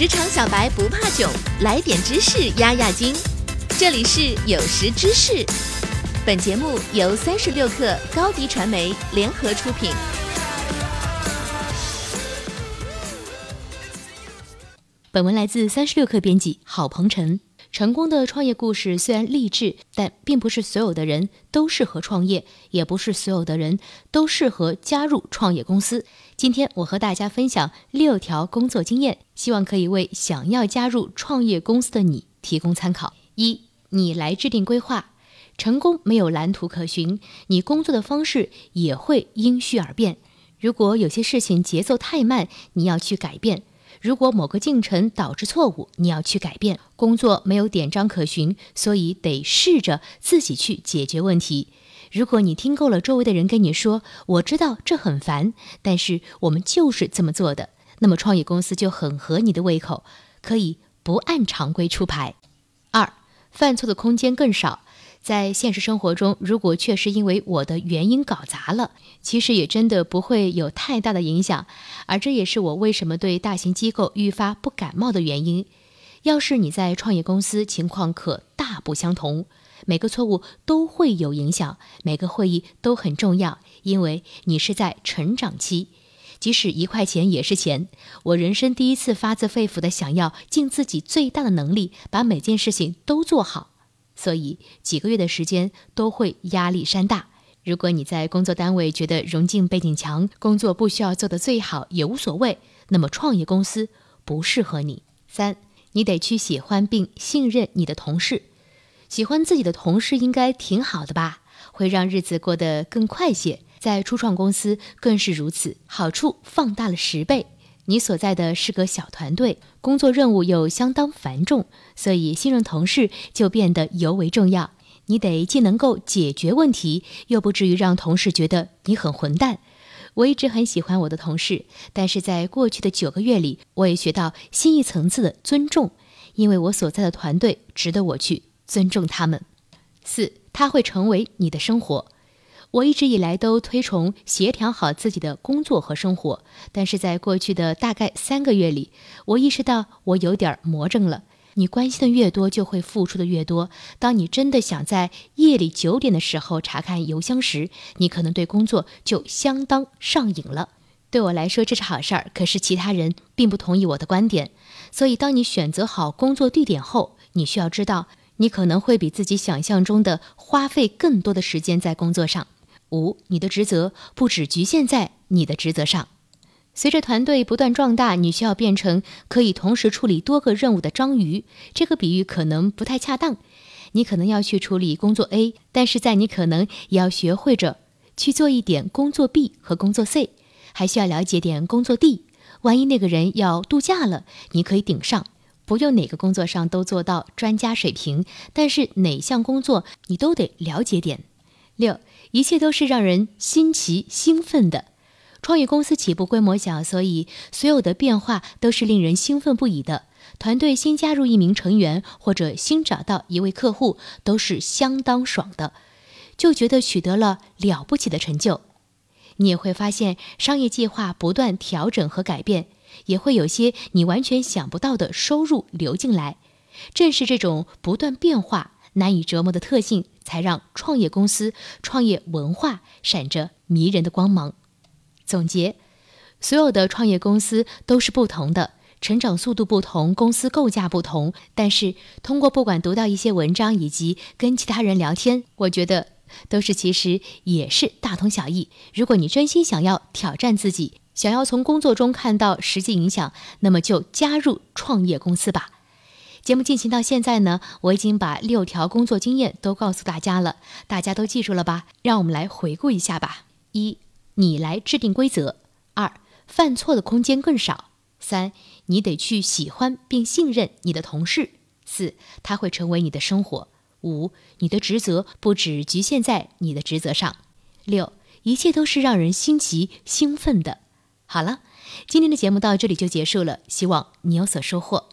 职场小白不怕囧，来点知识压压惊。这里是有识知识，本节目由三十六氪高低传媒联合出品。本文来自三十六氪编辑郝鹏程。成功的创业故事虽然励志，但并不是所有的人都适合创业，也不是所有的人都适合加入创业公司。今天我和大家分享六条工作经验，希望可以为想要加入创业公司的你提供参考。一，你来制定规划。成功没有蓝图可循，你工作的方式也会因需而变。如果有些事情节奏太慢，你要去改变。如果某个进程导致错误，你要去改变。工作没有典章可循，所以得试着自己去解决问题。如果你听够了周围的人跟你说“我知道这很烦，但是我们就是这么做的”，那么创业公司就很合你的胃口，可以不按常规出牌。二，犯错的空间更少。在现实生活中，如果确实因为我的原因搞砸了，其实也真的不会有太大的影响。而这也是我为什么对大型机构愈发不感冒的原因。要是你在创业公司，情况可大不相同。每个错误都会有影响，每个会议都很重要，因为你是在成长期。即使一块钱也是钱。我人生第一次发自肺腑的想要尽自己最大的能力，把每件事情都做好。所以几个月的时间都会压力山大。如果你在工作单位觉得融进背景强，工作不需要做得最好也无所谓，那么创业公司不适合你。三，你得去喜欢并信任你的同事。喜欢自己的同事应该挺好的吧？会让日子过得更快些。在初创公司更是如此，好处放大了十倍。你所在的是个小团队，工作任务又相当繁重，所以信任同事就变得尤为重要。你得既能够解决问题，又不至于让同事觉得你很混蛋。我一直很喜欢我的同事，但是在过去的九个月里，我也学到新一层次的尊重，因为我所在的团队值得我去尊重他们。四，他会成为你的生活。我一直以来都推崇协调好自己的工作和生活，但是在过去的大概三个月里，我意识到我有点魔怔了。你关心的越多，就会付出的越多。当你真的想在夜里九点的时候查看邮箱时，你可能对工作就相当上瘾了。对我来说这是好事儿，可是其他人并不同意我的观点。所以，当你选择好工作地点后，你需要知道，你可能会比自己想象中的花费更多的时间在工作上。五，你的职责不只局限在你的职责上。随着团队不断壮大，你需要变成可以同时处理多个任务的章鱼。这个比喻可能不太恰当。你可能要去处理工作 A，但是在你可能也要学会着去做一点工作 B 和工作 C，还需要了解点工作 D。万一那个人要度假了，你可以顶上。不用哪个工作上都做到专家水平，但是哪项工作你都得了解点。六。一切都是让人新奇兴奋的。创业公司起步规模小，所以所有的变化都是令人兴奋不已的。团队新加入一名成员，或者新找到一位客户，都是相当爽的，就觉得取得了了不起的成就。你也会发现，商业计划不断调整和改变，也会有些你完全想不到的收入流进来。正是这种不断变化。难以折磨的特性，才让创业公司、创业文化闪着迷人的光芒。总结：所有的创业公司都是不同的，成长速度不同，公司构架不同。但是，通过不管读到一些文章，以及跟其他人聊天，我觉得都是其实也是大同小异。如果你真心想要挑战自己，想要从工作中看到实际影响，那么就加入创业公司吧。节目进行到现在呢，我已经把六条工作经验都告诉大家了，大家都记住了吧？让我们来回顾一下吧。一，你来制定规则；二，犯错的空间更少；三，你得去喜欢并信任你的同事；四，他会成为你的生活；五，你的职责不只局限在你的职责上；六，一切都是让人新奇兴奋的。好了，今天的节目到这里就结束了，希望你有所收获。